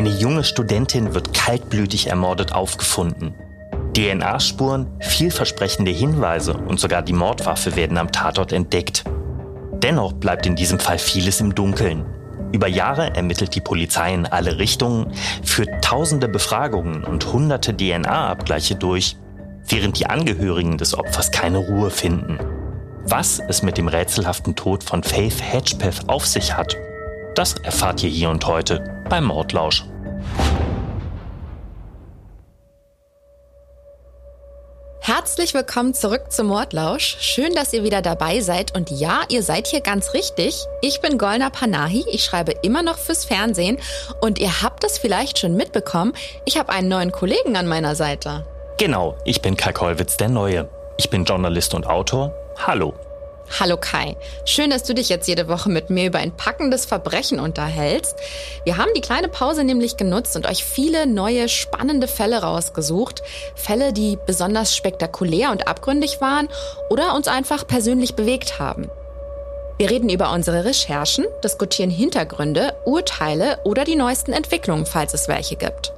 Eine junge Studentin wird kaltblütig ermordet aufgefunden. DNA-Spuren, vielversprechende Hinweise und sogar die Mordwaffe werden am Tatort entdeckt. Dennoch bleibt in diesem Fall vieles im Dunkeln. Über Jahre ermittelt die Polizei in alle Richtungen, führt tausende Befragungen und hunderte DNA-Abgleiche durch, während die Angehörigen des Opfers keine Ruhe finden. Was es mit dem rätselhaften Tod von Faith Hedgepeth auf sich hat, das erfahrt ihr hier und heute beim Mordlausch. Herzlich willkommen zurück zum Mordlausch. Schön, dass ihr wieder dabei seid. Und ja, ihr seid hier ganz richtig. Ich bin Golna Panahi. Ich schreibe immer noch fürs Fernsehen. Und ihr habt es vielleicht schon mitbekommen. Ich habe einen neuen Kollegen an meiner Seite. Genau, ich bin Kai Kollwitz, der Neue. Ich bin Journalist und Autor. Hallo. Hallo Kai, schön, dass du dich jetzt jede Woche mit mir über ein packendes Verbrechen unterhältst. Wir haben die kleine Pause nämlich genutzt und euch viele neue spannende Fälle rausgesucht. Fälle, die besonders spektakulär und abgründig waren oder uns einfach persönlich bewegt haben. Wir reden über unsere Recherchen, diskutieren Hintergründe, Urteile oder die neuesten Entwicklungen, falls es welche gibt.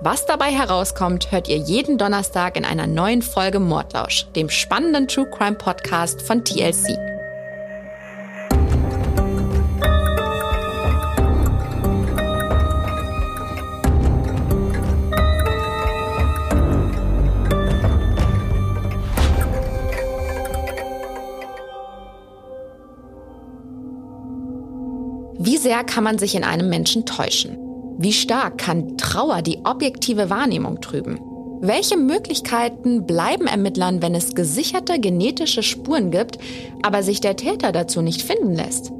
Was dabei herauskommt, hört ihr jeden Donnerstag in einer neuen Folge Mordlausch, dem spannenden True Crime Podcast von TLC. Wie sehr kann man sich in einem Menschen täuschen? Wie stark kann Trauer die objektive Wahrnehmung trüben? Welche Möglichkeiten bleiben Ermittlern, wenn es gesicherte genetische Spuren gibt, aber sich der Täter dazu nicht finden lässt?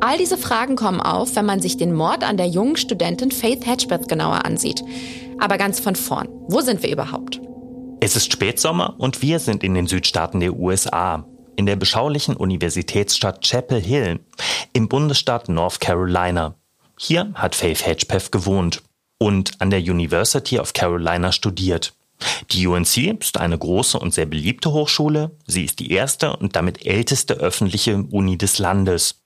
All diese Fragen kommen auf, wenn man sich den Mord an der jungen Studentin Faith Hedgebeth genauer ansieht. Aber ganz von vorn. Wo sind wir überhaupt? Es ist Spätsommer und wir sind in den Südstaaten der USA. In der beschaulichen Universitätsstadt Chapel Hill im Bundesstaat North Carolina. Hier hat Faith Hedgepeth gewohnt und an der University of Carolina studiert. Die UNC ist eine große und sehr beliebte Hochschule. Sie ist die erste und damit älteste öffentliche Uni des Landes.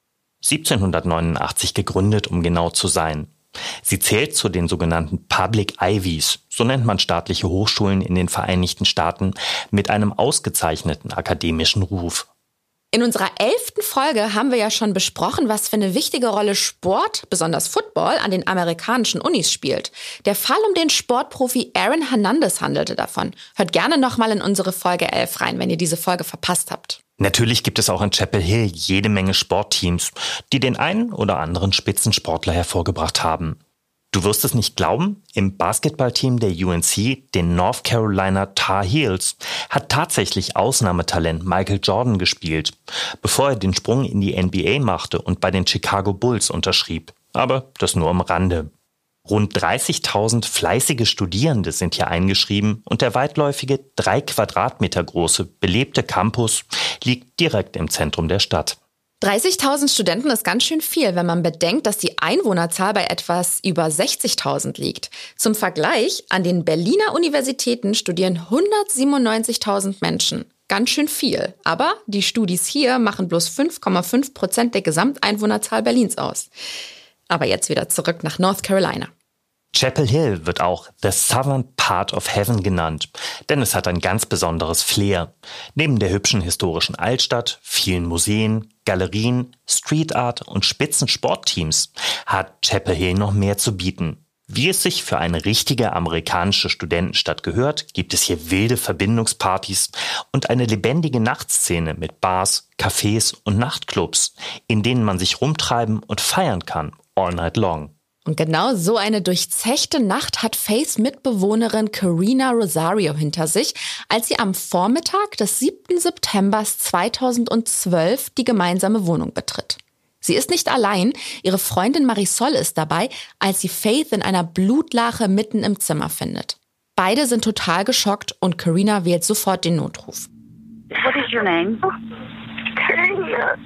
1789 gegründet, um genau zu sein. Sie zählt zu den sogenannten Public Ivies, so nennt man staatliche Hochschulen in den Vereinigten Staaten, mit einem ausgezeichneten akademischen Ruf. In unserer elften Folge haben wir ja schon besprochen, was für eine wichtige Rolle Sport, besonders Football, an den amerikanischen Unis spielt. Der Fall um den Sportprofi Aaron Hernandez handelte davon. Hört gerne nochmal in unsere Folge 11 rein, wenn ihr diese Folge verpasst habt. Natürlich gibt es auch in Chapel Hill jede Menge Sportteams, die den einen oder anderen Spitzensportler hervorgebracht haben. Du wirst es nicht glauben, im Basketballteam der UNC, den North Carolina Tar Heels, hat tatsächlich Ausnahmetalent Michael Jordan gespielt, bevor er den Sprung in die NBA machte und bei den Chicago Bulls unterschrieb. Aber das nur am Rande. Rund 30.000 fleißige Studierende sind hier eingeschrieben und der weitläufige, drei Quadratmeter große, belebte Campus liegt direkt im Zentrum der Stadt. 30.000 Studenten ist ganz schön viel, wenn man bedenkt, dass die Einwohnerzahl bei etwas über 60.000 liegt. Zum Vergleich, an den Berliner Universitäten studieren 197.000 Menschen. Ganz schön viel. Aber die Studis hier machen bloß 5,5 Prozent der Gesamteinwohnerzahl Berlins aus. Aber jetzt wieder zurück nach North Carolina. Chapel Hill wird auch The Southern Part of Heaven genannt, denn es hat ein ganz besonderes Flair. Neben der hübschen historischen Altstadt, vielen Museen, Galerien, Street Art und spitzen Sportteams hat Chapel Hill noch mehr zu bieten. Wie es sich für eine richtige amerikanische Studentenstadt gehört, gibt es hier wilde Verbindungspartys und eine lebendige Nachtszene mit Bars, Cafés und Nachtclubs, in denen man sich rumtreiben und feiern kann, all night long. Und genau so eine durchzechte Nacht hat Faiths Mitbewohnerin Karina Rosario hinter sich, als sie am Vormittag des 7. September 2012 die gemeinsame Wohnung betritt. Sie ist nicht allein, ihre Freundin Marisol ist dabei, als sie Faith in einer Blutlache mitten im Zimmer findet. Beide sind total geschockt und Karina wählt sofort den Notruf. What is your name? Karina.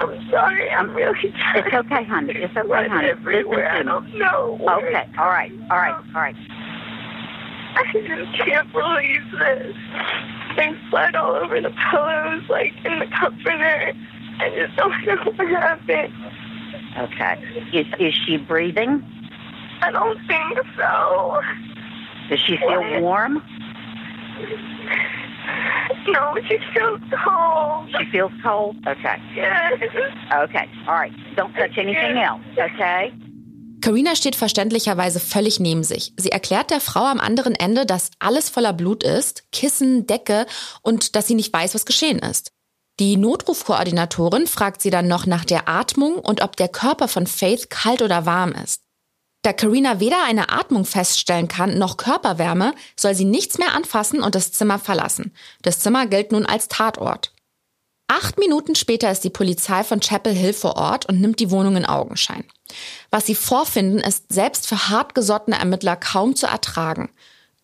I'm sorry. I'm really sorry. It's okay, honey. It's okay, Blood honey. everywhere. I Listen to me. don't know. Okay, all right, all right, all right. I just can't believe this. There's blood all over the pillows, like in the comforter. I just don't know what happened. Okay. Is is she breathing? I don't think so. Does she feel warm? No, she feels cold. She feels cold? Okay. Yes. Okay. All right. Don't touch anything else, okay? Karina steht verständlicherweise völlig neben sich. Sie erklärt der Frau am anderen Ende, dass alles voller Blut ist, Kissen, Decke und dass sie nicht weiß, was geschehen ist. Die Notrufkoordinatorin fragt sie dann noch nach der Atmung und ob der Körper von Faith kalt oder warm ist. Da Karina weder eine Atmung feststellen kann noch Körperwärme, soll sie nichts mehr anfassen und das Zimmer verlassen. Das Zimmer gilt nun als Tatort. Acht Minuten später ist die Polizei von Chapel Hill vor Ort und nimmt die Wohnung in Augenschein. Was sie vorfinden, ist selbst für hartgesottene Ermittler kaum zu ertragen.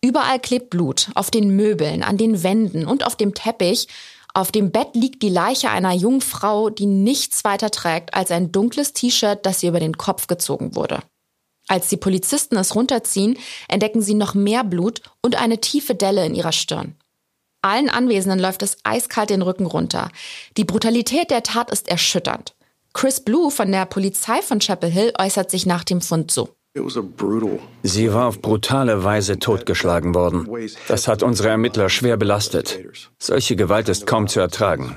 Überall klebt Blut, auf den Möbeln, an den Wänden und auf dem Teppich. Auf dem Bett liegt die Leiche einer jungen Frau, die nichts weiter trägt als ein dunkles T-Shirt, das ihr über den Kopf gezogen wurde. Als die Polizisten es runterziehen, entdecken sie noch mehr Blut und eine tiefe Delle in ihrer Stirn. Allen Anwesenden läuft es eiskalt den Rücken runter. Die Brutalität der Tat ist erschütternd. Chris Blue von der Polizei von Chapel Hill äußert sich nach dem Fund so. Sie war auf brutale Weise totgeschlagen worden. Das hat unsere Ermittler schwer belastet. Solche Gewalt ist kaum zu ertragen.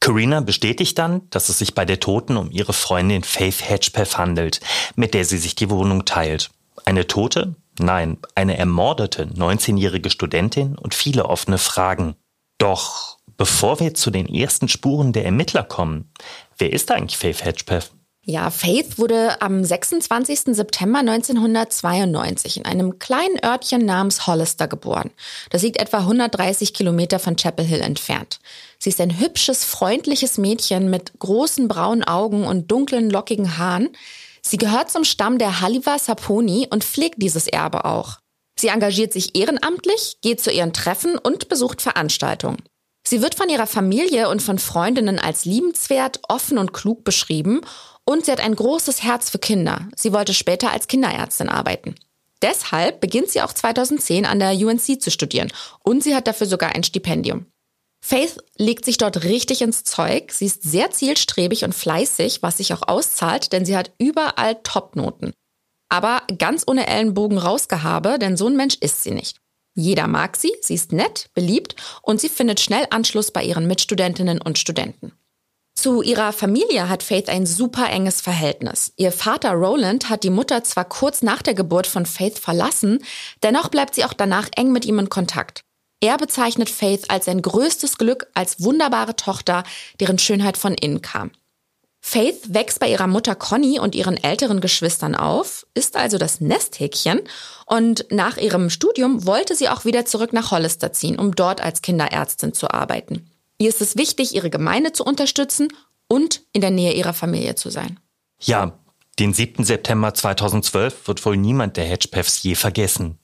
Karina bestätigt dann, dass es sich bei der Toten um ihre Freundin Faith Hedgepeth handelt, mit der sie sich die Wohnung teilt. Eine Tote? Nein, eine ermordete 19-jährige Studentin und viele offene Fragen. Doch bevor wir zu den ersten Spuren der Ermittler kommen, wer ist eigentlich Faith Hedgepeth? Ja, Faith wurde am 26. September 1992 in einem kleinen Örtchen namens Hollister geboren. Das liegt etwa 130 Kilometer von Chapel Hill entfernt. Sie ist ein hübsches, freundliches Mädchen mit großen braunen Augen und dunklen, lockigen Haaren. Sie gehört zum Stamm der Haliva Saponi und pflegt dieses Erbe auch. Sie engagiert sich ehrenamtlich, geht zu ihren Treffen und besucht Veranstaltungen. Sie wird von ihrer Familie und von Freundinnen als liebenswert, offen und klug beschrieben und sie hat ein großes Herz für Kinder. Sie wollte später als Kinderärztin arbeiten. Deshalb beginnt sie auch 2010 an der UNC zu studieren und sie hat dafür sogar ein Stipendium. Faith legt sich dort richtig ins Zeug. Sie ist sehr zielstrebig und fleißig, was sich auch auszahlt, denn sie hat überall Topnoten. Aber ganz ohne Ellenbogen rausgehabe, denn so ein Mensch ist sie nicht. Jeder mag sie, sie ist nett, beliebt und sie findet schnell Anschluss bei ihren Mitstudentinnen und Studenten. Zu ihrer Familie hat Faith ein super enges Verhältnis. Ihr Vater Roland hat die Mutter zwar kurz nach der Geburt von Faith verlassen, dennoch bleibt sie auch danach eng mit ihm in Kontakt. Er bezeichnet Faith als sein größtes Glück, als wunderbare Tochter, deren Schönheit von innen kam. Faith wächst bei ihrer Mutter Conny und ihren älteren Geschwistern auf, ist also das Nesthäkchen und nach ihrem Studium wollte sie auch wieder zurück nach Hollister ziehen, um dort als Kinderärztin zu arbeiten. Ihr ist es wichtig, ihre Gemeinde zu unterstützen und in der Nähe ihrer Familie zu sein. Ja, den 7. September 2012 wird wohl niemand der Hedgepeths je vergessen.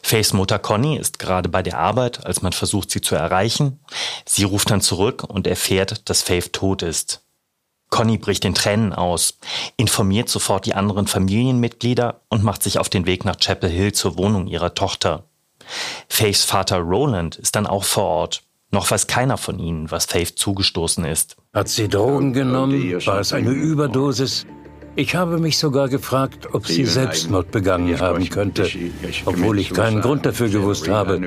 Faiths Mutter Conny ist gerade bei der Arbeit, als man versucht, sie zu erreichen. Sie ruft dann zurück und erfährt, dass Faith tot ist. Conny bricht in Tränen aus, informiert sofort die anderen Familienmitglieder und macht sich auf den Weg nach Chapel Hill zur Wohnung ihrer Tochter. Faiths Vater Roland ist dann auch vor Ort. Noch weiß keiner von ihnen, was Faith zugestoßen ist. Hat sie Drogen genommen? War es eine Überdosis? Ich habe mich sogar gefragt, ob sie Selbstmord begangen haben könnte, obwohl ich keinen Grund dafür gewusst habe.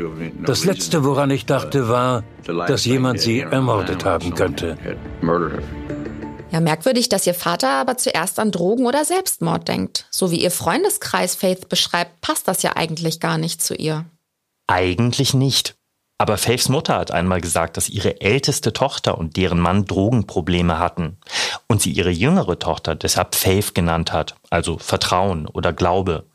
Das Letzte, woran ich dachte, war, dass jemand sie ermordet haben könnte. Ja, merkwürdig, dass ihr Vater aber zuerst an Drogen oder Selbstmord denkt. So wie ihr Freundeskreis Faith beschreibt, passt das ja eigentlich gar nicht zu ihr. Eigentlich nicht. Aber Faiths Mutter hat einmal gesagt, dass ihre älteste Tochter und deren Mann Drogenprobleme hatten und sie ihre jüngere Tochter deshalb Faith genannt hat, also Vertrauen oder Glaube.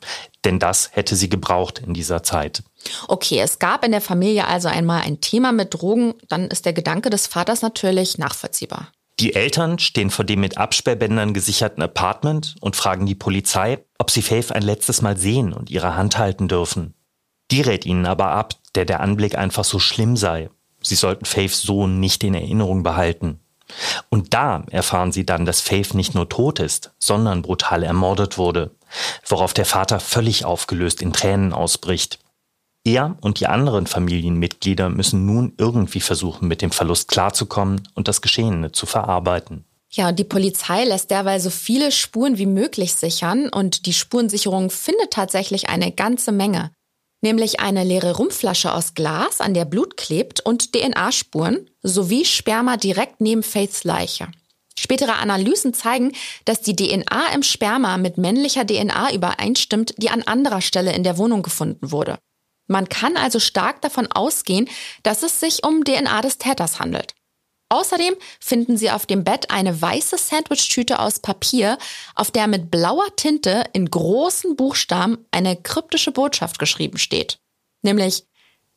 Denn das hätte sie gebraucht in dieser Zeit. Okay, es gab in der Familie also einmal ein Thema mit Drogen, dann ist der Gedanke des Vaters natürlich nachvollziehbar. Die Eltern stehen vor dem mit Absperrbändern gesicherten Apartment und fragen die Polizei, ob sie Faith ein letztes Mal sehen und ihre Hand halten dürfen. Die rät ihnen aber ab, der der Anblick einfach so schlimm sei. Sie sollten Faiths Sohn nicht in Erinnerung behalten. Und da erfahren sie dann, dass Faith nicht nur tot ist, sondern brutal ermordet wurde, worauf der Vater völlig aufgelöst in Tränen ausbricht. Er und die anderen Familienmitglieder müssen nun irgendwie versuchen, mit dem Verlust klarzukommen und das Geschehene zu verarbeiten. Ja, die Polizei lässt derweil so viele Spuren wie möglich sichern und die Spurensicherung findet tatsächlich eine ganze Menge. Nämlich eine leere Rumpflasche aus Glas, an der Blut klebt und DNA-Spuren sowie Sperma direkt neben Faiths Leiche. Spätere Analysen zeigen, dass die DNA im Sperma mit männlicher DNA übereinstimmt, die an anderer Stelle in der Wohnung gefunden wurde. Man kann also stark davon ausgehen, dass es sich um DNA des Täters handelt. Außerdem finden sie auf dem Bett eine weiße Sandwichtüte aus Papier, auf der mit blauer Tinte in großen Buchstaben eine kryptische Botschaft geschrieben steht. Nämlich,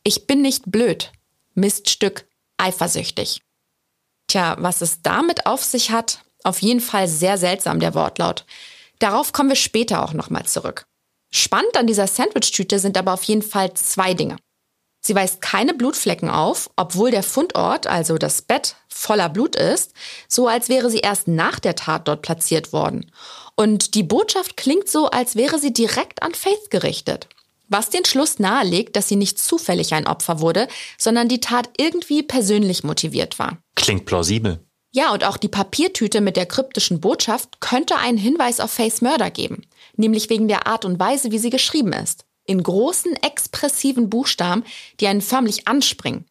ich bin nicht blöd, Miststück, eifersüchtig. Tja, was es damit auf sich hat, auf jeden Fall sehr seltsam der Wortlaut. Darauf kommen wir später auch nochmal zurück. Spannend an dieser Sandwichtüte sind aber auf jeden Fall zwei Dinge. Sie weist keine Blutflecken auf, obwohl der Fundort, also das Bett, voller Blut ist, so als wäre sie erst nach der Tat dort platziert worden. Und die Botschaft klingt so, als wäre sie direkt an Faith gerichtet. Was den Schluss nahelegt, dass sie nicht zufällig ein Opfer wurde, sondern die Tat irgendwie persönlich motiviert war. Klingt plausibel. Ja, und auch die Papiertüte mit der kryptischen Botschaft könnte einen Hinweis auf Faiths Mörder geben, nämlich wegen der Art und Weise, wie sie geschrieben ist in großen expressiven Buchstaben, die einen förmlich anspringen.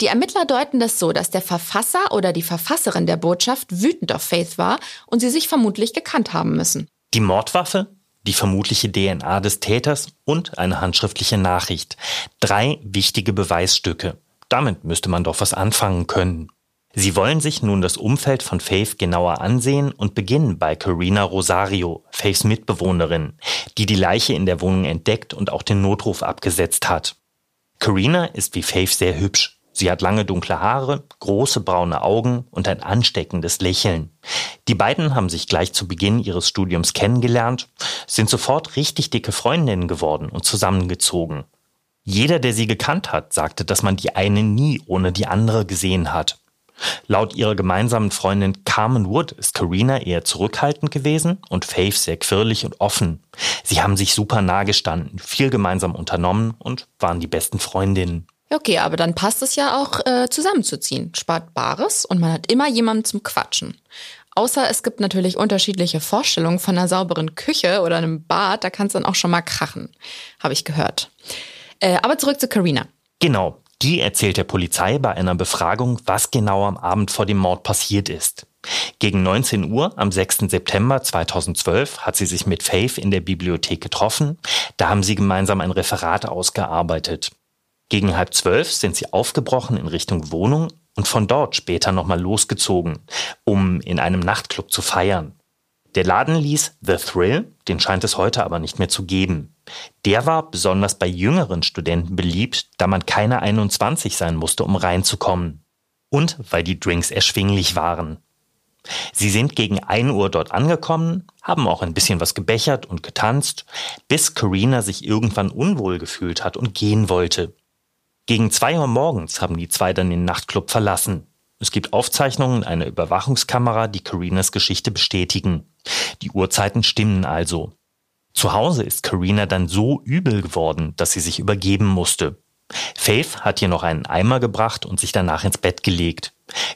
Die Ermittler deuten das so, dass der Verfasser oder die Verfasserin der Botschaft wütend auf Faith war und sie sich vermutlich gekannt haben müssen. Die Mordwaffe, die vermutliche DNA des Täters und eine handschriftliche Nachricht. Drei wichtige Beweisstücke. Damit müsste man doch was anfangen können. Sie wollen sich nun das Umfeld von Faith genauer ansehen und beginnen bei Carina Rosario, Faiths Mitbewohnerin, die die Leiche in der Wohnung entdeckt und auch den Notruf abgesetzt hat. Carina ist wie Faith sehr hübsch. Sie hat lange dunkle Haare, große braune Augen und ein ansteckendes Lächeln. Die beiden haben sich gleich zu Beginn ihres Studiums kennengelernt, sind sofort richtig dicke Freundinnen geworden und zusammengezogen. Jeder, der sie gekannt hat, sagte, dass man die eine nie ohne die andere gesehen hat. Laut ihrer gemeinsamen Freundin Carmen Wood ist Karina eher zurückhaltend gewesen und Faith sehr quirlig und offen. Sie haben sich super nah gestanden, viel gemeinsam unternommen und waren die besten Freundinnen. Okay, aber dann passt es ja auch äh, zusammenzuziehen. Spart Bares und man hat immer jemanden zum Quatschen. Außer es gibt natürlich unterschiedliche Vorstellungen von einer sauberen Küche oder einem Bad, da kann es dann auch schon mal krachen, habe ich gehört. Äh, aber zurück zu Karina. Genau, die erzählt der Polizei bei einer Befragung, was genau am Abend vor dem Mord passiert ist. Gegen 19 Uhr am 6. September 2012 hat sie sich mit Faith in der Bibliothek getroffen. Da haben sie gemeinsam ein Referat ausgearbeitet. Gegen halb zwölf sind sie aufgebrochen in Richtung Wohnung und von dort später nochmal losgezogen, um in einem Nachtclub zu feiern. Der Laden ließ The Thrill, den scheint es heute aber nicht mehr zu geben. Der war besonders bei jüngeren Studenten beliebt, da man keine 21 sein musste, um reinzukommen. Und weil die Drinks erschwinglich waren. Sie sind gegen 1 Uhr dort angekommen, haben auch ein bisschen was gebechert und getanzt, bis Karina sich irgendwann unwohl gefühlt hat und gehen wollte. Gegen 2 Uhr morgens haben die zwei dann den Nachtclub verlassen. Es gibt Aufzeichnungen einer Überwachungskamera, die Carinas Geschichte bestätigen. Die Uhrzeiten stimmen also. Zu Hause ist Karina dann so übel geworden, dass sie sich übergeben musste. Faith hat ihr noch einen Eimer gebracht und sich danach ins Bett gelegt.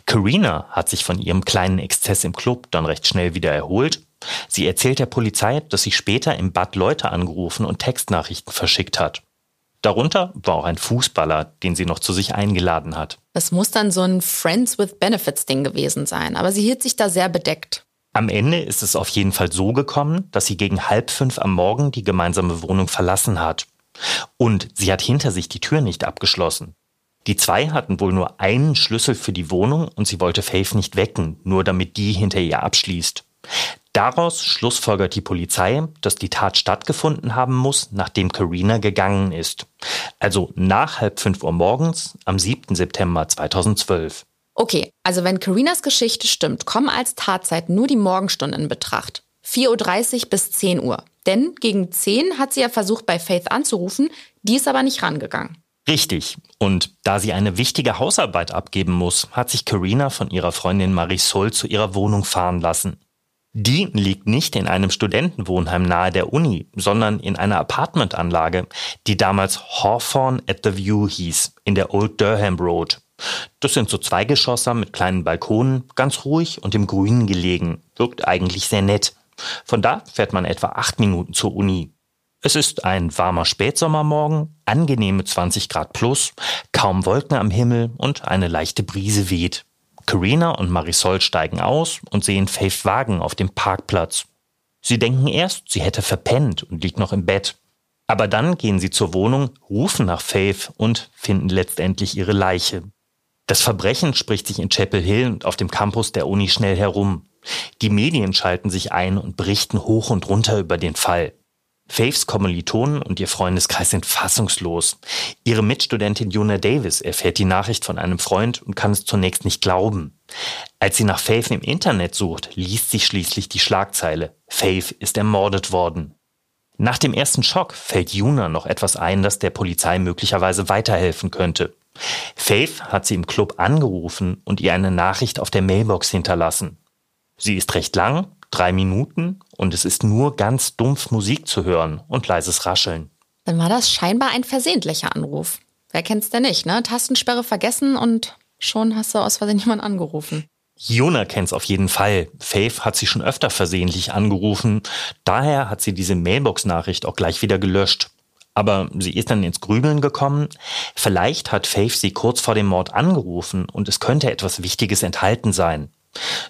Karina hat sich von ihrem kleinen Exzess im Club dann recht schnell wieder erholt. Sie erzählt der Polizei, dass sie später im Bad Leute angerufen und Textnachrichten verschickt hat. Darunter war auch ein Fußballer, den sie noch zu sich eingeladen hat. Es muss dann so ein Friends with Benefits Ding gewesen sein, aber sie hielt sich da sehr bedeckt. Am Ende ist es auf jeden Fall so gekommen, dass sie gegen halb fünf am Morgen die gemeinsame Wohnung verlassen hat. Und sie hat hinter sich die Tür nicht abgeschlossen. Die zwei hatten wohl nur einen Schlüssel für die Wohnung und sie wollte Faith nicht wecken, nur damit die hinter ihr abschließt. Daraus schlussfolgert die Polizei, dass die Tat stattgefunden haben muss, nachdem Karina gegangen ist. Also nach halb fünf Uhr morgens am 7. September 2012. Okay, also wenn Karinas Geschichte stimmt, kommen als Tatzeit nur die Morgenstunden in Betracht. 4.30 Uhr bis 10 Uhr. Denn gegen 10 hat sie ja versucht, bei Faith anzurufen, die ist aber nicht rangegangen. Richtig. Und da sie eine wichtige Hausarbeit abgeben muss, hat sich Karina von ihrer Freundin Marisol zu ihrer Wohnung fahren lassen. Die liegt nicht in einem Studentenwohnheim nahe der Uni, sondern in einer Apartmentanlage, die damals Hawthorne at the View hieß, in der Old Durham Road. Das sind so Zweigeschosser mit kleinen Balkonen, ganz ruhig und im Grünen gelegen. Wirkt eigentlich sehr nett. Von da fährt man etwa acht Minuten zur Uni. Es ist ein warmer Spätsommermorgen, angenehme 20 Grad plus, kaum Wolken am Himmel und eine leichte Brise weht. Karina und Marisol steigen aus und sehen Faith Wagen auf dem Parkplatz. Sie denken erst, sie hätte verpennt und liegt noch im Bett. Aber dann gehen sie zur Wohnung, rufen nach Faith und finden letztendlich ihre Leiche. Das Verbrechen spricht sich in Chapel Hill und auf dem Campus der Uni schnell herum. Die Medien schalten sich ein und berichten hoch und runter über den Fall. Faiths Kommilitonen und ihr Freundeskreis sind fassungslos. Ihre Mitstudentin Juna Davis erfährt die Nachricht von einem Freund und kann es zunächst nicht glauben. Als sie nach Faith im Internet sucht, liest sie schließlich die Schlagzeile Faith ist ermordet worden. Nach dem ersten Schock fällt Juna noch etwas ein, das der Polizei möglicherweise weiterhelfen könnte. Faith hat sie im Club angerufen und ihr eine Nachricht auf der Mailbox hinterlassen. Sie ist recht lang, drei Minuten, und es ist nur ganz dumpf Musik zu hören und leises Rascheln. Dann war das scheinbar ein versehentlicher Anruf. Wer kennt's denn nicht, ne? Tastensperre vergessen und schon hast du aus Versehen jemanden angerufen. Jona kennt's auf jeden Fall. Faith hat sie schon öfter versehentlich angerufen. Daher hat sie diese Mailbox-Nachricht auch gleich wieder gelöscht. Aber sie ist dann ins Grübeln gekommen. Vielleicht hat Faith sie kurz vor dem Mord angerufen und es könnte etwas Wichtiges enthalten sein.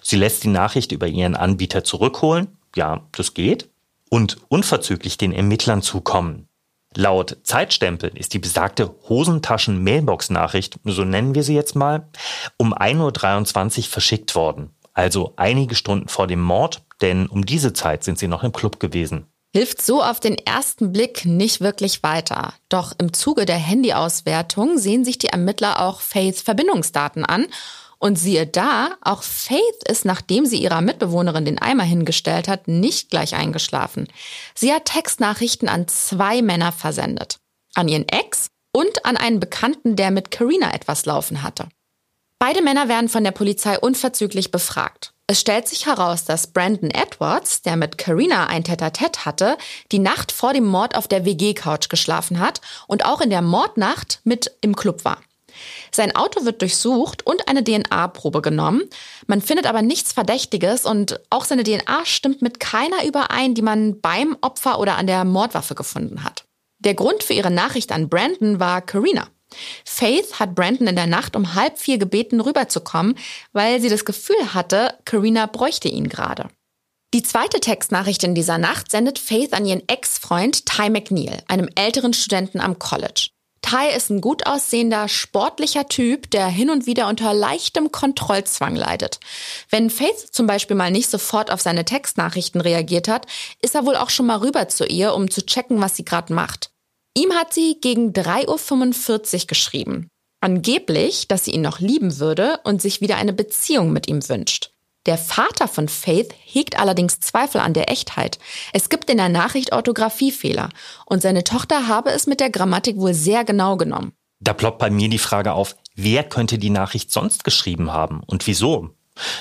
Sie lässt die Nachricht über ihren Anbieter zurückholen. Ja, das geht. Und unverzüglich den Ermittlern zukommen. Laut Zeitstempel ist die besagte Hosentaschen-Mailbox-Nachricht, so nennen wir sie jetzt mal, um 1.23 Uhr verschickt worden. Also einige Stunden vor dem Mord, denn um diese Zeit sind sie noch im Club gewesen hilft so auf den ersten Blick nicht wirklich weiter. Doch im Zuge der Handyauswertung sehen sich die Ermittler auch Faiths Verbindungsdaten an. Und siehe da, auch Faith ist, nachdem sie ihrer Mitbewohnerin den Eimer hingestellt hat, nicht gleich eingeschlafen. Sie hat Textnachrichten an zwei Männer versendet. An ihren Ex und an einen Bekannten, der mit Karina etwas laufen hatte. Beide Männer werden von der Polizei unverzüglich befragt. Es stellt sich heraus, dass Brandon Edwards, der mit Karina ein Tete-a-Tete hatte, die Nacht vor dem Mord auf der WG-Couch geschlafen hat und auch in der Mordnacht mit im Club war. Sein Auto wird durchsucht und eine DNA-Probe genommen. Man findet aber nichts Verdächtiges und auch seine DNA stimmt mit keiner überein, die man beim Opfer oder an der Mordwaffe gefunden hat. Der Grund für ihre Nachricht an Brandon war Karina. Faith hat Brandon in der Nacht um halb vier gebeten, rüberzukommen, weil sie das Gefühl hatte, Karina bräuchte ihn gerade. Die zweite Textnachricht in dieser Nacht sendet Faith an ihren Ex-Freund Ty McNeil, einem älteren Studenten am College. Ty ist ein gut aussehender, sportlicher Typ, der hin und wieder unter leichtem Kontrollzwang leidet. Wenn Faith zum Beispiel mal nicht sofort auf seine Textnachrichten reagiert hat, ist er wohl auch schon mal rüber zu ihr, um zu checken, was sie gerade macht. Ihm hat sie gegen 3.45 Uhr geschrieben. Angeblich, dass sie ihn noch lieben würde und sich wieder eine Beziehung mit ihm wünscht. Der Vater von Faith hegt allerdings Zweifel an der Echtheit. Es gibt in der Nachricht Orthographiefehler und seine Tochter habe es mit der Grammatik wohl sehr genau genommen. Da ploppt bei mir die Frage auf, wer könnte die Nachricht sonst geschrieben haben und wieso?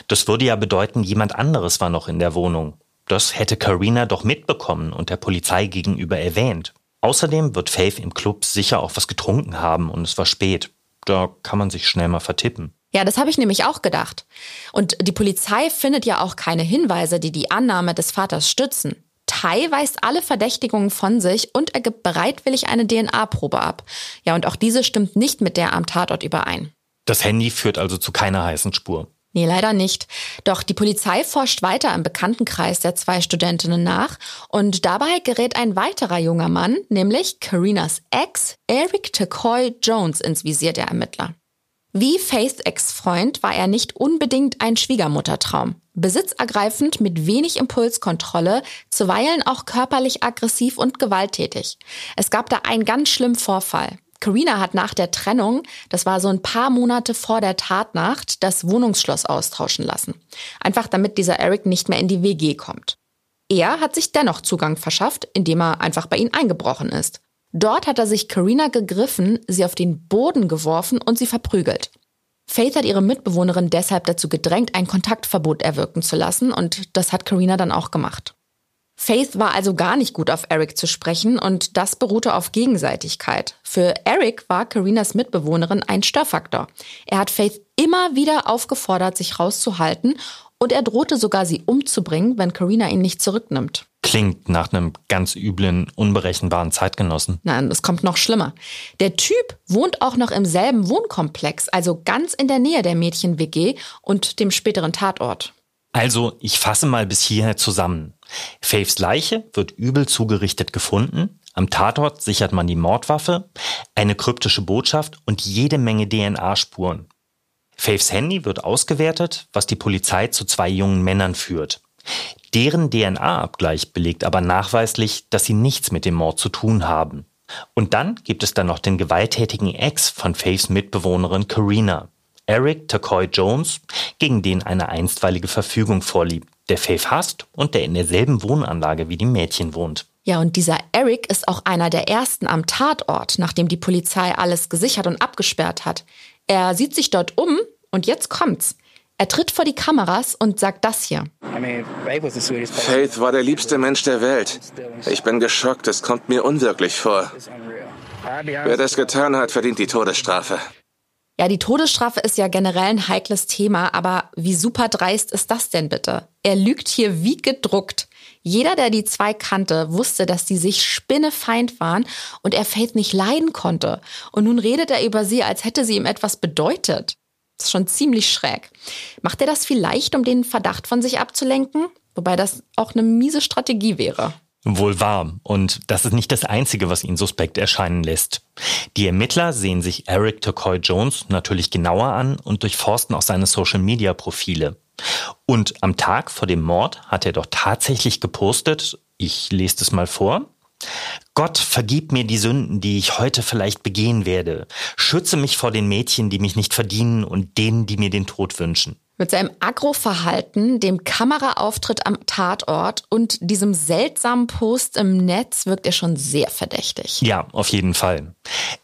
Das würde ja bedeuten, jemand anderes war noch in der Wohnung. Das hätte Karina doch mitbekommen und der Polizei gegenüber erwähnt. Außerdem wird Faith im Club sicher auch was getrunken haben und es war spät. Da kann man sich schnell mal vertippen. Ja, das habe ich nämlich auch gedacht. Und die Polizei findet ja auch keine Hinweise, die die Annahme des Vaters stützen. Tai weist alle Verdächtigungen von sich und er gibt bereitwillig eine DNA-Probe ab. Ja, und auch diese stimmt nicht mit der am Tatort überein. Das Handy führt also zu keiner heißen Spur. Nee, leider nicht. Doch die Polizei forscht weiter im Bekanntenkreis der zwei Studentinnen nach und dabei gerät ein weiterer junger Mann, nämlich Karinas Ex, Eric Tecoy Jones, ins Visier der Ermittler. Wie Faiths Ex-Freund war er nicht unbedingt ein Schwiegermuttertraum. Besitzergreifend mit wenig Impulskontrolle, zuweilen auch körperlich aggressiv und gewalttätig. Es gab da einen ganz schlimmen Vorfall. Karina hat nach der Trennung, das war so ein paar Monate vor der Tatnacht, das Wohnungsschloss austauschen lassen. Einfach damit dieser Eric nicht mehr in die WG kommt. Er hat sich dennoch Zugang verschafft, indem er einfach bei ihnen eingebrochen ist. Dort hat er sich Karina gegriffen, sie auf den Boden geworfen und sie verprügelt. Faith hat ihre Mitbewohnerin deshalb dazu gedrängt, ein Kontaktverbot erwirken zu lassen und das hat Karina dann auch gemacht. Faith war also gar nicht gut auf Eric zu sprechen und das beruhte auf Gegenseitigkeit. Für Eric war Carinas Mitbewohnerin ein Störfaktor. Er hat Faith immer wieder aufgefordert, sich rauszuhalten und er drohte sogar, sie umzubringen, wenn Carina ihn nicht zurücknimmt. Klingt nach einem ganz üblen, unberechenbaren Zeitgenossen. Nein, es kommt noch schlimmer. Der Typ wohnt auch noch im selben Wohnkomplex, also ganz in der Nähe der Mädchen-WG und dem späteren Tatort. Also, ich fasse mal bis hierher zusammen. Faves Leiche wird übel zugerichtet gefunden. Am Tatort sichert man die Mordwaffe, eine kryptische Botschaft und jede Menge DNA-Spuren. Faves Handy wird ausgewertet, was die Polizei zu zwei jungen Männern führt. Deren DNA-Abgleich belegt aber nachweislich, dass sie nichts mit dem Mord zu tun haben. Und dann gibt es dann noch den gewalttätigen Ex von Faves Mitbewohnerin Karina, Eric Tacoy Jones, gegen den eine einstweilige Verfügung vorliegt, der Faith hasst und der in derselben Wohnanlage wie die Mädchen wohnt. Ja, und dieser Eric ist auch einer der ersten am Tatort, nachdem die Polizei alles gesichert und abgesperrt hat. Er sieht sich dort um und jetzt kommt's. Er tritt vor die Kameras und sagt das hier. Faith war der liebste Mensch der Welt. Ich bin geschockt, es kommt mir unwirklich vor. Wer das getan hat, verdient die Todesstrafe. Ja, die Todesstrafe ist ja generell ein heikles Thema, aber wie super dreist ist das denn bitte? Er lügt hier wie gedruckt. Jeder, der die zwei kannte, wusste, dass die sich spinnefeind waren und er Faith nicht leiden konnte. Und nun redet er über sie, als hätte sie ihm etwas bedeutet. Das ist schon ziemlich schräg. Macht er das vielleicht, um den Verdacht von sich abzulenken? Wobei das auch eine miese Strategie wäre. Wohl wahr. Und das ist nicht das Einzige, was ihn suspekt erscheinen lässt. Die Ermittler sehen sich Eric Turcoy Jones natürlich genauer an und durchforsten auch seine Social-Media-Profile. Und am Tag vor dem Mord hat er doch tatsächlich gepostet, ich lese es mal vor, Gott, vergib mir die Sünden, die ich heute vielleicht begehen werde. Schütze mich vor den Mädchen, die mich nicht verdienen und denen, die mir den Tod wünschen. Mit seinem Agro-Verhalten, dem Kameraauftritt am Tatort und diesem seltsamen Post im Netz wirkt er schon sehr verdächtig. Ja, auf jeden Fall.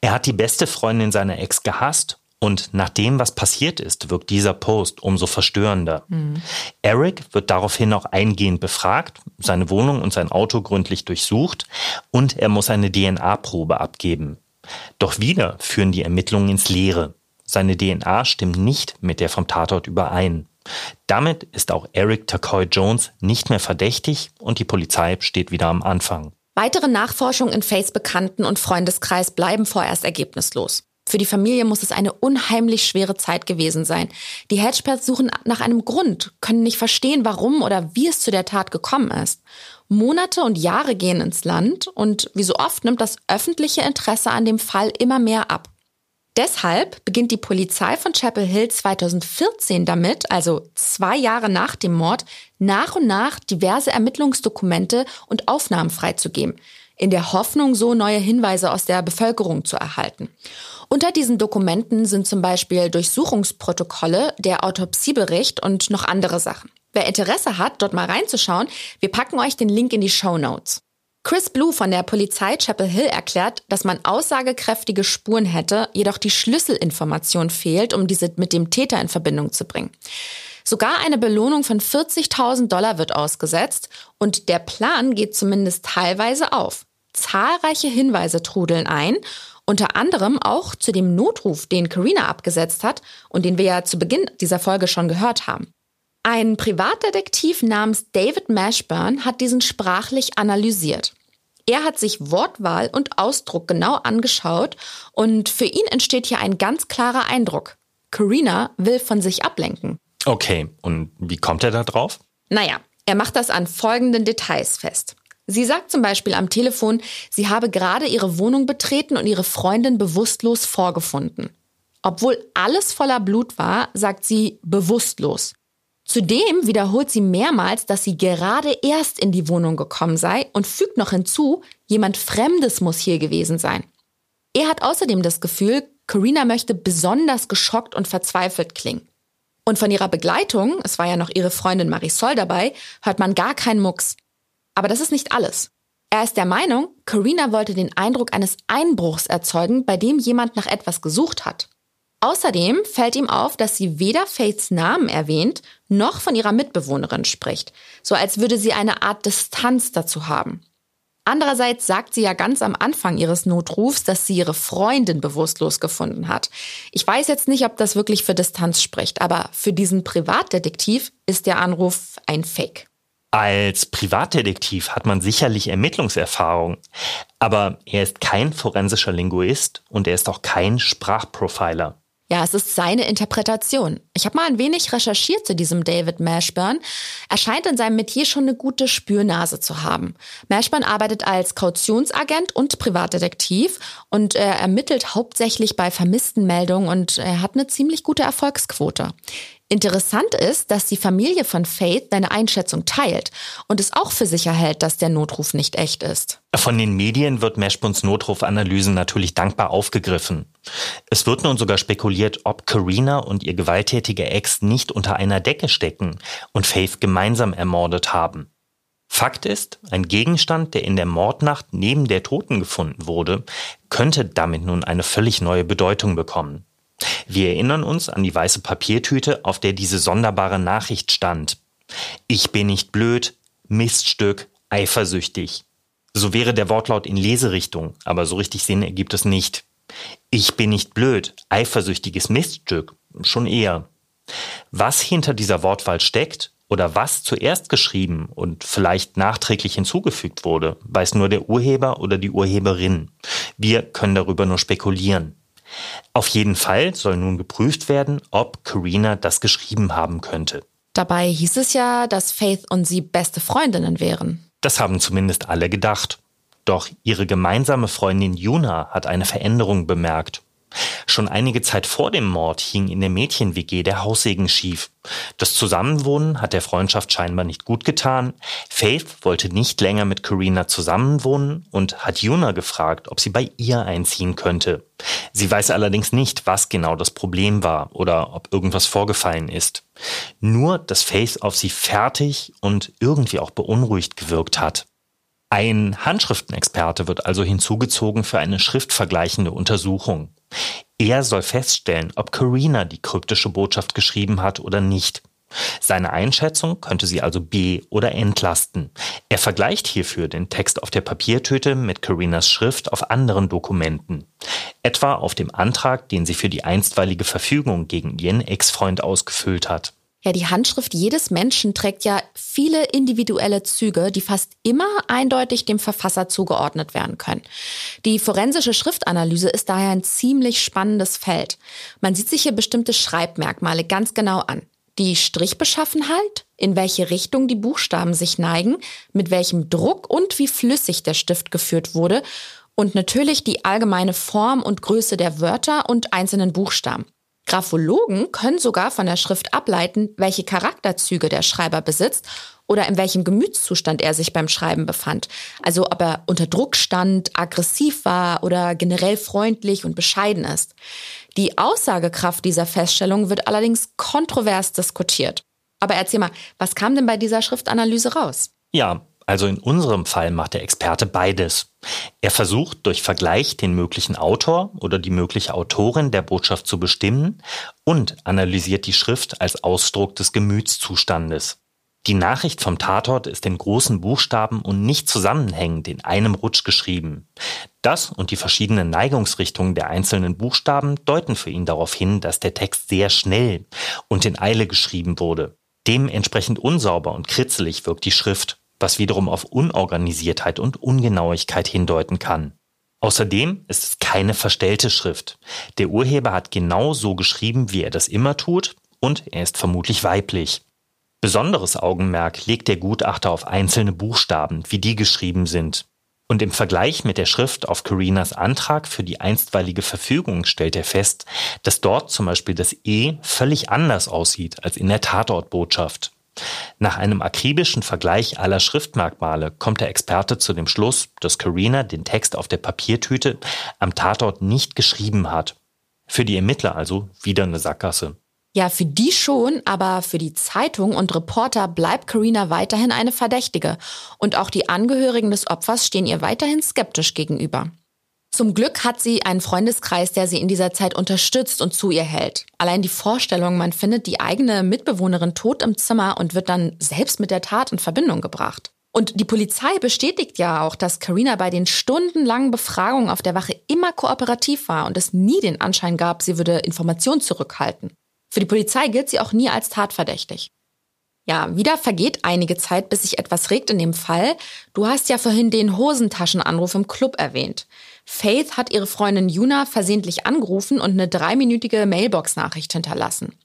Er hat die beste Freundin seiner Ex gehasst und nach dem, was passiert ist, wirkt dieser Post umso verstörender. Mhm. Eric wird daraufhin auch eingehend befragt, seine Wohnung und sein Auto gründlich durchsucht und er muss eine DNA-Probe abgeben. Doch wieder führen die Ermittlungen ins Leere. Seine DNA stimmt nicht mit der vom Tatort überein. Damit ist auch Eric Tacoy Jones nicht mehr verdächtig und die Polizei steht wieder am Anfang. Weitere Nachforschungen in Faiths Bekannten- und Freundeskreis bleiben vorerst ergebnislos. Für die Familie muss es eine unheimlich schwere Zeit gewesen sein. Die Hedgepads suchen nach einem Grund, können nicht verstehen, warum oder wie es zu der Tat gekommen ist. Monate und Jahre gehen ins Land und wie so oft nimmt das öffentliche Interesse an dem Fall immer mehr ab. Deshalb beginnt die Polizei von Chapel Hill 2014 damit, also zwei Jahre nach dem Mord, nach und nach diverse Ermittlungsdokumente und Aufnahmen freizugeben, in der Hoffnung, so neue Hinweise aus der Bevölkerung zu erhalten. Unter diesen Dokumenten sind zum Beispiel Durchsuchungsprotokolle, der Autopsiebericht und noch andere Sachen. Wer Interesse hat, dort mal reinzuschauen, wir packen euch den Link in die Show Notes. Chris Blue von der Polizei Chapel Hill erklärt, dass man aussagekräftige Spuren hätte, jedoch die Schlüsselinformation fehlt, um diese mit dem Täter in Verbindung zu bringen. Sogar eine Belohnung von 40.000 Dollar wird ausgesetzt und der Plan geht zumindest teilweise auf. Zahlreiche Hinweise trudeln ein unter anderem auch zu dem Notruf, den Karina abgesetzt hat und den wir ja zu Beginn dieser Folge schon gehört haben. Ein Privatdetektiv namens David Mashburn hat diesen sprachlich analysiert. Er hat sich Wortwahl und Ausdruck genau angeschaut und für ihn entsteht hier ein ganz klarer Eindruck. Karina will von sich ablenken. Okay, und wie kommt er da drauf? Naja, er macht das an folgenden Details fest. Sie sagt zum Beispiel am Telefon, sie habe gerade ihre Wohnung betreten und ihre Freundin bewusstlos vorgefunden. Obwohl alles voller Blut war, sagt sie bewusstlos. Zudem wiederholt sie mehrmals, dass sie gerade erst in die Wohnung gekommen sei und fügt noch hinzu, jemand Fremdes muss hier gewesen sein. Er hat außerdem das Gefühl, Karina möchte besonders geschockt und verzweifelt klingen. Und von ihrer Begleitung, es war ja noch ihre Freundin Marisol dabei, hört man gar keinen Mucks. Aber das ist nicht alles. Er ist der Meinung, Karina wollte den Eindruck eines Einbruchs erzeugen, bei dem jemand nach etwas gesucht hat. Außerdem fällt ihm auf, dass sie weder Faiths Namen erwähnt, noch von ihrer Mitbewohnerin spricht, so als würde sie eine Art Distanz dazu haben. Andererseits sagt sie ja ganz am Anfang ihres Notrufs, dass sie ihre Freundin bewusstlos gefunden hat. Ich weiß jetzt nicht, ob das wirklich für Distanz spricht, aber für diesen Privatdetektiv ist der Anruf ein Fake. Als Privatdetektiv hat man sicherlich Ermittlungserfahrung, aber er ist kein forensischer Linguist und er ist auch kein Sprachprofiler. Ja, es ist seine Interpretation. Ich habe mal ein wenig recherchiert zu diesem David Mashburn. Er scheint in seinem Metier schon eine gute Spürnase zu haben. Mashburn arbeitet als Kautionsagent und Privatdetektiv und er ermittelt hauptsächlich bei vermissten Meldungen und er hat eine ziemlich gute Erfolgsquote. Interessant ist, dass die Familie von Faith deine Einschätzung teilt und es auch für sicher hält, dass der Notruf nicht echt ist. Von den Medien wird Mashburns Notrufanalysen natürlich dankbar aufgegriffen. Es wird nun sogar spekuliert, ob Karina und ihr gewalttätiger Ex nicht unter einer Decke stecken und Faith gemeinsam ermordet haben. Fakt ist, ein Gegenstand, der in der Mordnacht neben der Toten gefunden wurde, könnte damit nun eine völlig neue Bedeutung bekommen. Wir erinnern uns an die weiße Papiertüte, auf der diese sonderbare Nachricht stand. Ich bin nicht blöd, Miststück, eifersüchtig. So wäre der Wortlaut in Leserichtung, aber so richtig Sinn ergibt es nicht. Ich bin nicht blöd, eifersüchtiges Miststück, schon eher. Was hinter dieser Wortwahl steckt oder was zuerst geschrieben und vielleicht nachträglich hinzugefügt wurde, weiß nur der Urheber oder die Urheberin. Wir können darüber nur spekulieren. Auf jeden Fall soll nun geprüft werden, ob Karina das geschrieben haben könnte. Dabei hieß es ja, dass Faith und sie beste Freundinnen wären. Das haben zumindest alle gedacht. Doch ihre gemeinsame Freundin Juna hat eine Veränderung bemerkt. Schon einige Zeit vor dem Mord hing in der Mädchen-WG der Haussegen schief. Das Zusammenwohnen hat der Freundschaft scheinbar nicht gut getan. Faith wollte nicht länger mit Karina zusammenwohnen und hat Juna gefragt, ob sie bei ihr einziehen könnte. Sie weiß allerdings nicht, was genau das Problem war oder ob irgendwas vorgefallen ist. Nur, dass Faith auf sie fertig und irgendwie auch beunruhigt gewirkt hat. Ein Handschriftenexperte wird also hinzugezogen für eine schriftvergleichende Untersuchung. Er soll feststellen, ob Karina die kryptische Botschaft geschrieben hat oder nicht. Seine Einschätzung könnte sie also be- oder entlasten. Er vergleicht hierfür den Text auf der Papiertüte mit Karinas Schrift auf anderen Dokumenten. Etwa auf dem Antrag, den sie für die einstweilige Verfügung gegen ihren Ex-Freund ausgefüllt hat. Ja, die Handschrift jedes Menschen trägt ja viele individuelle Züge, die fast immer eindeutig dem Verfasser zugeordnet werden können. Die forensische Schriftanalyse ist daher ein ziemlich spannendes Feld. Man sieht sich hier bestimmte Schreibmerkmale ganz genau an. Die Strichbeschaffenheit, in welche Richtung die Buchstaben sich neigen, mit welchem Druck und wie flüssig der Stift geführt wurde und natürlich die allgemeine Form und Größe der Wörter und einzelnen Buchstaben. Graphologen können sogar von der Schrift ableiten, welche Charakterzüge der Schreiber besitzt oder in welchem Gemütszustand er sich beim Schreiben befand. Also ob er unter Druck stand, aggressiv war oder generell freundlich und bescheiden ist. Die Aussagekraft dieser Feststellung wird allerdings kontrovers diskutiert. Aber erzähl mal, was kam denn bei dieser Schriftanalyse raus? Ja, also in unserem Fall macht der Experte beides. Er versucht durch Vergleich den möglichen Autor oder die mögliche Autorin der Botschaft zu bestimmen und analysiert die Schrift als Ausdruck des Gemütszustandes. Die Nachricht vom Tatort ist in großen Buchstaben und nicht zusammenhängend in einem Rutsch geschrieben. Das und die verschiedenen Neigungsrichtungen der einzelnen Buchstaben deuten für ihn darauf hin, dass der Text sehr schnell und in Eile geschrieben wurde. Dementsprechend unsauber und kritzelig wirkt die Schrift was wiederum auf Unorganisiertheit und Ungenauigkeit hindeuten kann. Außerdem ist es keine verstellte Schrift. Der Urheber hat genau so geschrieben, wie er das immer tut, und er ist vermutlich weiblich. Besonderes Augenmerk legt der Gutachter auf einzelne Buchstaben, wie die geschrieben sind. Und im Vergleich mit der Schrift auf Carinas Antrag für die einstweilige Verfügung stellt er fest, dass dort zum Beispiel das E völlig anders aussieht als in der Tatortbotschaft. Nach einem akribischen Vergleich aller Schriftmerkmale kommt der Experte zu dem Schluss, dass Carina den Text auf der Papiertüte am Tatort nicht geschrieben hat. Für die Ermittler also wieder eine Sackgasse. Ja, für die schon, aber für die Zeitung und Reporter bleibt Carina weiterhin eine Verdächtige. Und auch die Angehörigen des Opfers stehen ihr weiterhin skeptisch gegenüber. Zum Glück hat sie einen Freundeskreis, der sie in dieser Zeit unterstützt und zu ihr hält. Allein die Vorstellung, man findet die eigene Mitbewohnerin tot im Zimmer und wird dann selbst mit der Tat in Verbindung gebracht. Und die Polizei bestätigt ja auch, dass Karina bei den stundenlangen Befragungen auf der Wache immer kooperativ war und es nie den Anschein gab, sie würde Informationen zurückhalten. Für die Polizei gilt sie auch nie als tatverdächtig. Ja, wieder vergeht einige Zeit, bis sich etwas regt in dem Fall. Du hast ja vorhin den Hosentaschenanruf im Club erwähnt. Faith hat ihre Freundin Juna versehentlich angerufen und eine dreiminütige Mailbox-Nachricht hinterlassen.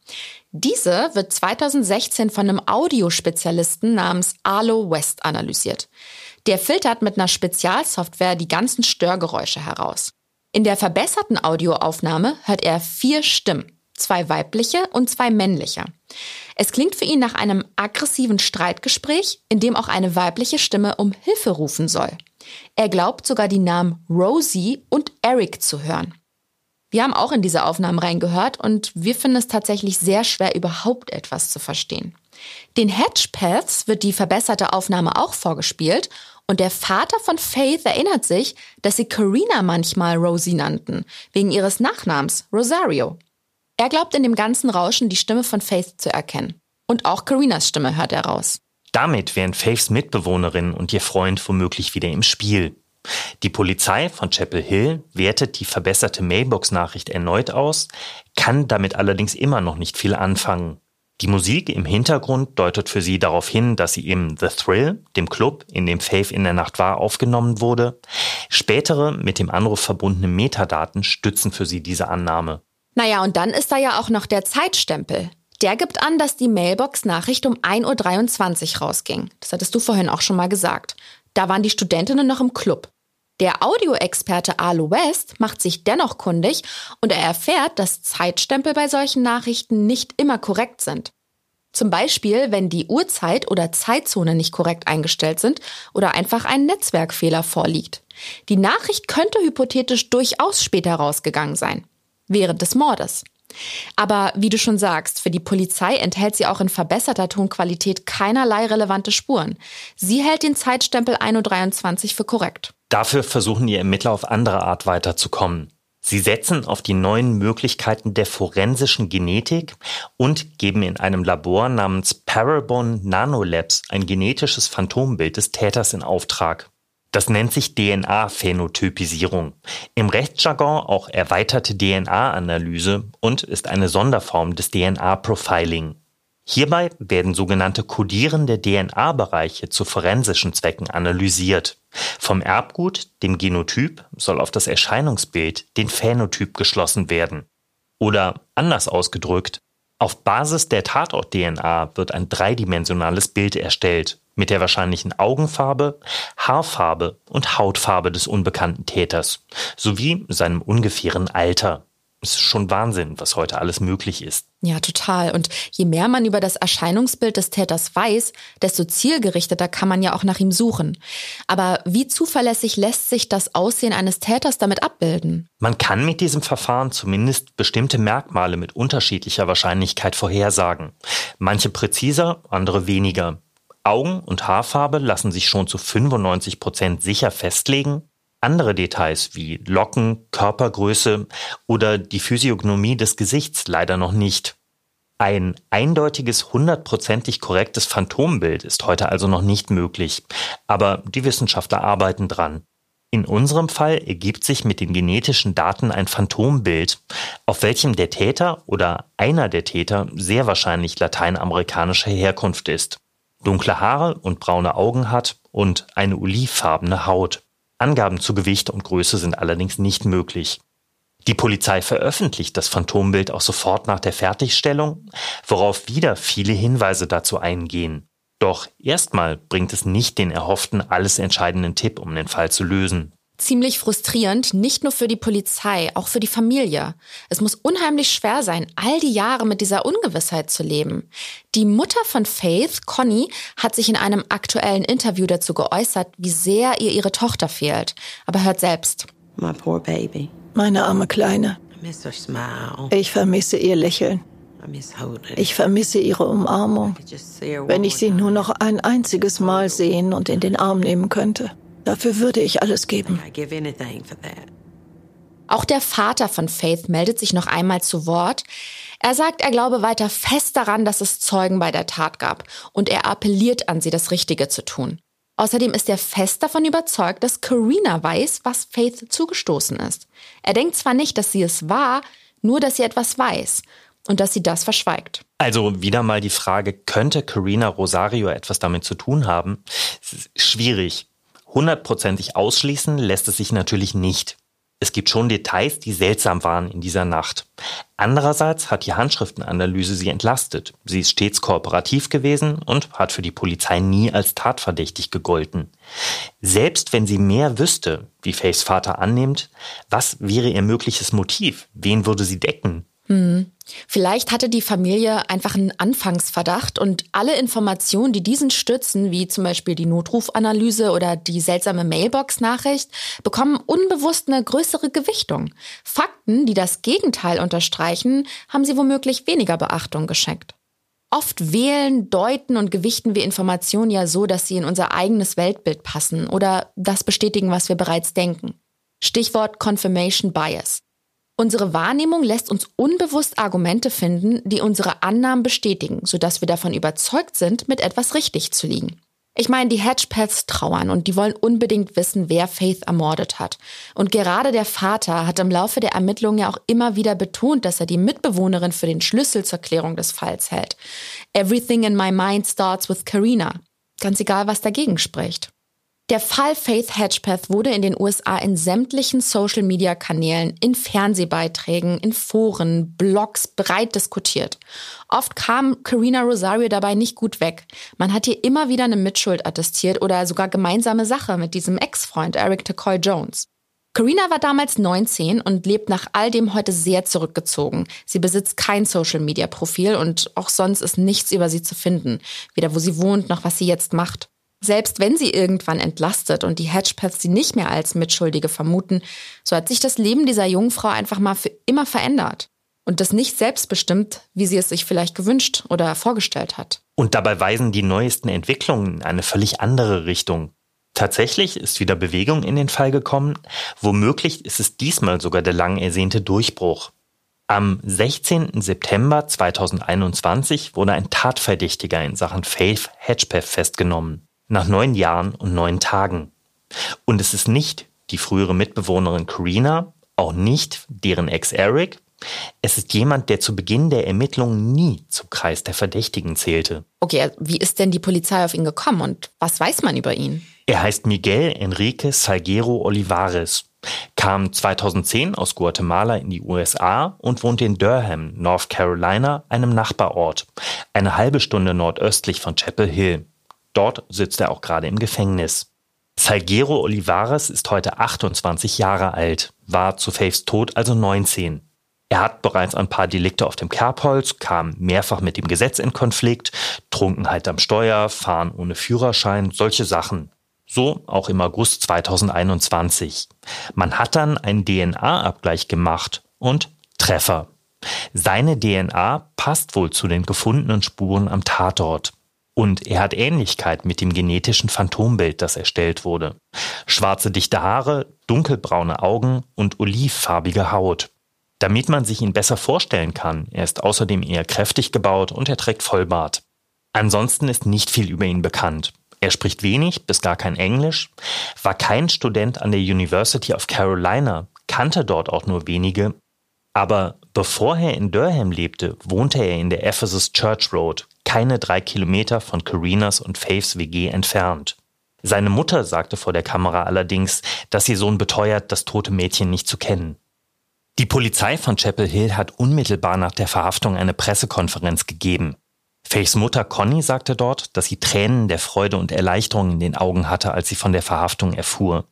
Diese wird 2016 von einem Audiospezialisten namens Arlo West analysiert. Der filtert mit einer Spezialsoftware die ganzen Störgeräusche heraus. In der verbesserten Audioaufnahme hört er vier Stimmen, zwei weibliche und zwei männliche. Es klingt für ihn nach einem aggressiven Streitgespräch, in dem auch eine weibliche Stimme um Hilfe rufen soll. Er glaubt sogar die Namen Rosie und Eric zu hören. Wir haben auch in diese Aufnahmen reingehört und wir finden es tatsächlich sehr schwer, überhaupt etwas zu verstehen. Den Hedgepaths wird die verbesserte Aufnahme auch vorgespielt und der Vater von Faith erinnert sich, dass sie Karina manchmal Rosie nannten, wegen ihres Nachnamens Rosario. Er glaubt in dem ganzen Rauschen die Stimme von Faith zu erkennen. Und auch Karinas Stimme hört er raus. Damit wären Faiths Mitbewohnerin und ihr Freund womöglich wieder im Spiel. Die Polizei von Chapel Hill wertet die verbesserte Mailbox-Nachricht erneut aus, kann damit allerdings immer noch nicht viel anfangen. Die Musik im Hintergrund deutet für sie darauf hin, dass sie im The Thrill, dem Club, in dem Faith in der Nacht war, aufgenommen wurde. Spätere mit dem Anruf verbundene Metadaten stützen für sie diese Annahme. Naja, und dann ist da ja auch noch der Zeitstempel. Der gibt an, dass die Mailbox-Nachricht um 1.23 Uhr rausging. Das hattest du vorhin auch schon mal gesagt. Da waren die Studentinnen noch im Club. Der Audioexperte Arlo West macht sich dennoch kundig und er erfährt, dass Zeitstempel bei solchen Nachrichten nicht immer korrekt sind. Zum Beispiel, wenn die Uhrzeit oder Zeitzone nicht korrekt eingestellt sind oder einfach ein Netzwerkfehler vorliegt. Die Nachricht könnte hypothetisch durchaus später rausgegangen sein während des Mordes. Aber wie du schon sagst, für die Polizei enthält sie auch in verbesserter Tonqualität keinerlei relevante Spuren. Sie hält den Zeitstempel 1.23 Uhr für korrekt. Dafür versuchen die Ermittler auf andere Art weiterzukommen. Sie setzen auf die neuen Möglichkeiten der forensischen Genetik und geben in einem Labor namens Parabon Nanolabs ein genetisches Phantombild des Täters in Auftrag. Das nennt sich DNA-Phänotypisierung. Im Rechtsjargon auch erweiterte DNA-Analyse und ist eine Sonderform des DNA-Profiling. Hierbei werden sogenannte kodierende DNA-Bereiche zu forensischen Zwecken analysiert. Vom Erbgut, dem Genotyp, soll auf das Erscheinungsbild, den Phänotyp, geschlossen werden. Oder anders ausgedrückt, auf Basis der Tatort-DNA wird ein dreidimensionales Bild erstellt mit der wahrscheinlichen Augenfarbe, Haarfarbe und Hautfarbe des unbekannten Täters sowie seinem ungefähren Alter. Es ist schon Wahnsinn, was heute alles möglich ist. Ja, total. Und je mehr man über das Erscheinungsbild des Täters weiß, desto zielgerichteter kann man ja auch nach ihm suchen. Aber wie zuverlässig lässt sich das Aussehen eines Täters damit abbilden? Man kann mit diesem Verfahren zumindest bestimmte Merkmale mit unterschiedlicher Wahrscheinlichkeit vorhersagen. Manche präziser, andere weniger. Augen- und Haarfarbe lassen sich schon zu 95 Prozent sicher festlegen. Andere Details wie Locken, Körpergröße oder die Physiognomie des Gesichts leider noch nicht. Ein eindeutiges, hundertprozentig korrektes Phantombild ist heute also noch nicht möglich, aber die Wissenschaftler arbeiten dran. In unserem Fall ergibt sich mit den genetischen Daten ein Phantombild, auf welchem der Täter oder einer der Täter sehr wahrscheinlich lateinamerikanischer Herkunft ist dunkle Haare und braune Augen hat und eine olivfarbene Haut. Angaben zu Gewicht und Größe sind allerdings nicht möglich. Die Polizei veröffentlicht das Phantombild auch sofort nach der Fertigstellung, worauf wieder viele Hinweise dazu eingehen. Doch erstmal bringt es nicht den erhofften alles entscheidenden Tipp, um den Fall zu lösen ziemlich frustrierend, nicht nur für die Polizei, auch für die Familie. Es muss unheimlich schwer sein, all die Jahre mit dieser Ungewissheit zu leben. Die Mutter von Faith, Connie, hat sich in einem aktuellen Interview dazu geäußert, wie sehr ihr ihre Tochter fehlt. Aber hört selbst. Meine arme Kleine. Ich vermisse ihr Lächeln. Ich vermisse ihre Umarmung. Wenn ich sie nur noch ein einziges Mal sehen und in den Arm nehmen könnte. Dafür würde ich alles geben. Auch der Vater von Faith meldet sich noch einmal zu Wort. Er sagt, er glaube weiter fest daran, dass es Zeugen bei der Tat gab und er appelliert an sie, das Richtige zu tun. Außerdem ist er fest davon überzeugt, dass Karina weiß, was Faith zugestoßen ist. Er denkt zwar nicht, dass sie es war, nur dass sie etwas weiß und dass sie das verschweigt. Also wieder mal die Frage, könnte Karina Rosario etwas damit zu tun haben? Schwierig. Hundertprozentig ausschließen lässt es sich natürlich nicht. Es gibt schon Details, die seltsam waren in dieser Nacht. Andererseits hat die Handschriftenanalyse sie entlastet. Sie ist stets kooperativ gewesen und hat für die Polizei nie als tatverdächtig gegolten. Selbst wenn sie mehr wüsste, wie Faiths Vater annimmt, was wäre ihr mögliches Motiv? Wen würde sie decken? Hm. Vielleicht hatte die Familie einfach einen Anfangsverdacht und alle Informationen, die diesen stützen, wie zum Beispiel die Notrufanalyse oder die seltsame Mailbox-Nachricht, bekommen unbewusst eine größere Gewichtung. Fakten, die das Gegenteil unterstreichen, haben sie womöglich weniger Beachtung geschenkt. Oft wählen, deuten und gewichten wir Informationen ja so, dass sie in unser eigenes Weltbild passen oder das bestätigen, was wir bereits denken. Stichwort Confirmation Bias. Unsere Wahrnehmung lässt uns unbewusst Argumente finden, die unsere Annahmen bestätigen, sodass wir davon überzeugt sind, mit etwas richtig zu liegen. Ich meine, die Hedgepaths trauern und die wollen unbedingt wissen, wer Faith ermordet hat. Und gerade der Vater hat im Laufe der Ermittlungen ja auch immer wieder betont, dass er die Mitbewohnerin für den Schlüssel zur Klärung des Falls hält. Everything in my mind starts with Karina. Ganz egal, was dagegen spricht. Der Fall Faith Hedgepath wurde in den USA in sämtlichen Social-Media-Kanälen, in Fernsehbeiträgen, in Foren, Blogs breit diskutiert. Oft kam Karina Rosario dabei nicht gut weg. Man hat ihr immer wieder eine Mitschuld attestiert oder sogar gemeinsame Sache mit diesem Ex-Freund Eric Tacoy Jones. Karina war damals 19 und lebt nach all dem heute sehr zurückgezogen. Sie besitzt kein Social-Media-Profil und auch sonst ist nichts über sie zu finden. Weder wo sie wohnt noch was sie jetzt macht. Selbst wenn sie irgendwann entlastet und die Hedgepaths sie nicht mehr als Mitschuldige vermuten, so hat sich das Leben dieser jungen Frau einfach mal für immer verändert. Und das nicht selbstbestimmt, wie sie es sich vielleicht gewünscht oder vorgestellt hat. Und dabei weisen die neuesten Entwicklungen in eine völlig andere Richtung. Tatsächlich ist wieder Bewegung in den Fall gekommen. Womöglich ist es diesmal sogar der lang ersehnte Durchbruch. Am 16. September 2021 wurde ein Tatverdächtiger in Sachen Faith Hedgepath festgenommen nach neun Jahren und neun Tagen. Und es ist nicht die frühere Mitbewohnerin Karina, auch nicht deren Ex Eric. Es ist jemand, der zu Beginn der Ermittlungen nie zum Kreis der Verdächtigen zählte. Okay, wie ist denn die Polizei auf ihn gekommen und was weiß man über ihn? Er heißt Miguel Enrique Salguero Olivares, kam 2010 aus Guatemala in die USA und wohnt in Durham, North Carolina, einem Nachbarort, eine halbe Stunde nordöstlich von Chapel Hill. Dort sitzt er auch gerade im Gefängnis. Salguero Olivares ist heute 28 Jahre alt, war zu Faiths Tod also 19. Er hat bereits ein paar Delikte auf dem Kerbholz, kam mehrfach mit dem Gesetz in Konflikt, Trunkenheit am Steuer, Fahren ohne Führerschein, solche Sachen. So auch im August 2021. Man hat dann einen DNA-Abgleich gemacht und Treffer. Seine DNA passt wohl zu den gefundenen Spuren am Tatort. Und er hat Ähnlichkeit mit dem genetischen Phantombild, das erstellt wurde. Schwarze dichte Haare, dunkelbraune Augen und olivfarbige Haut. Damit man sich ihn besser vorstellen kann, er ist außerdem eher kräftig gebaut und er trägt Vollbart. Ansonsten ist nicht viel über ihn bekannt. Er spricht wenig bis gar kein Englisch, war kein Student an der University of Carolina, kannte dort auch nur wenige aber bevor er in Durham lebte, wohnte er in der Ephesus Church Road, keine drei Kilometer von Carinas und Faiths WG entfernt. Seine Mutter sagte vor der Kamera allerdings, dass ihr Sohn beteuert, das tote Mädchen nicht zu kennen. Die Polizei von Chapel Hill hat unmittelbar nach der Verhaftung eine Pressekonferenz gegeben. Faiths Mutter Conny sagte dort, dass sie Tränen der Freude und Erleichterung in den Augen hatte, als sie von der Verhaftung erfuhr.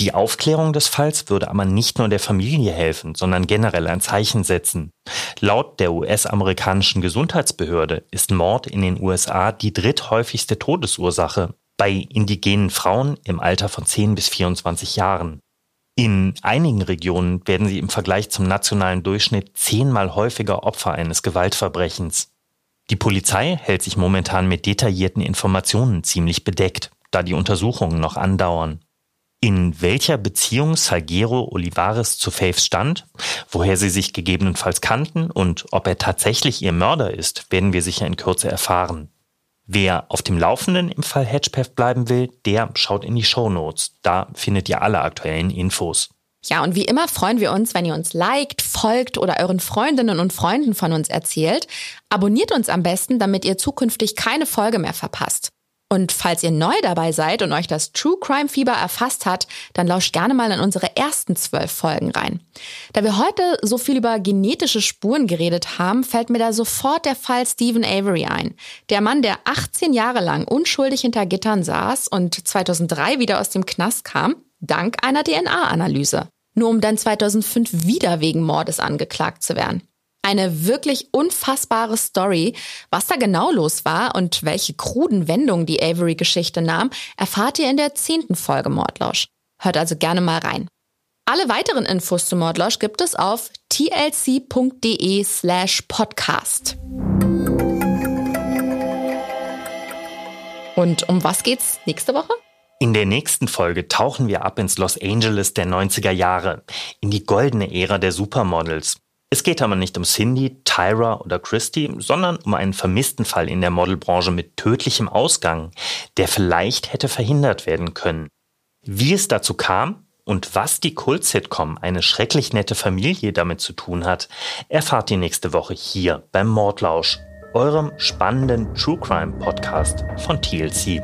Die Aufklärung des Falls würde aber nicht nur der Familie helfen, sondern generell ein Zeichen setzen. Laut der US-amerikanischen Gesundheitsbehörde ist Mord in den USA die dritthäufigste Todesursache bei indigenen Frauen im Alter von 10 bis 24 Jahren. In einigen Regionen werden sie im Vergleich zum nationalen Durchschnitt zehnmal häufiger Opfer eines Gewaltverbrechens. Die Polizei hält sich momentan mit detaillierten Informationen ziemlich bedeckt, da die Untersuchungen noch andauern. In welcher Beziehung Salguero Olivares zu Faith stand, woher sie sich gegebenenfalls kannten und ob er tatsächlich ihr Mörder ist, werden wir sicher in Kürze erfahren. Wer auf dem Laufenden im Fall Hedgepath bleiben will, der schaut in die Show Notes. Da findet ihr alle aktuellen Infos. Ja, und wie immer freuen wir uns, wenn ihr uns liked, folgt oder euren Freundinnen und Freunden von uns erzählt. Abonniert uns am besten, damit ihr zukünftig keine Folge mehr verpasst. Und falls ihr neu dabei seid und euch das True Crime Fieber erfasst hat, dann lauscht gerne mal in unsere ersten zwölf Folgen rein. Da wir heute so viel über genetische Spuren geredet haben, fällt mir da sofort der Fall Stephen Avery ein. Der Mann, der 18 Jahre lang unschuldig hinter Gittern saß und 2003 wieder aus dem Knast kam, dank einer DNA-Analyse. Nur um dann 2005 wieder wegen Mordes angeklagt zu werden. Eine wirklich unfassbare Story. Was da genau los war und welche kruden Wendungen die Avery-Geschichte nahm, erfahrt ihr in der zehnten Folge Mordlausch. Hört also gerne mal rein. Alle weiteren Infos zu Mordlausch gibt es auf tlc.de slash podcast. Und um was geht's nächste Woche? In der nächsten Folge tauchen wir ab ins Los Angeles der 90er Jahre, in die goldene Ära der Supermodels. Es geht aber nicht um Cindy, Tyra oder Christy, sondern um einen vermissten Fall in der Modelbranche mit tödlichem Ausgang, der vielleicht hätte verhindert werden können. Wie es dazu kam und was die Kult-Sitcom Eine schrecklich nette Familie damit zu tun hat, erfahrt ihr nächste Woche hier beim Mordlausch, eurem spannenden True Crime Podcast von TLC.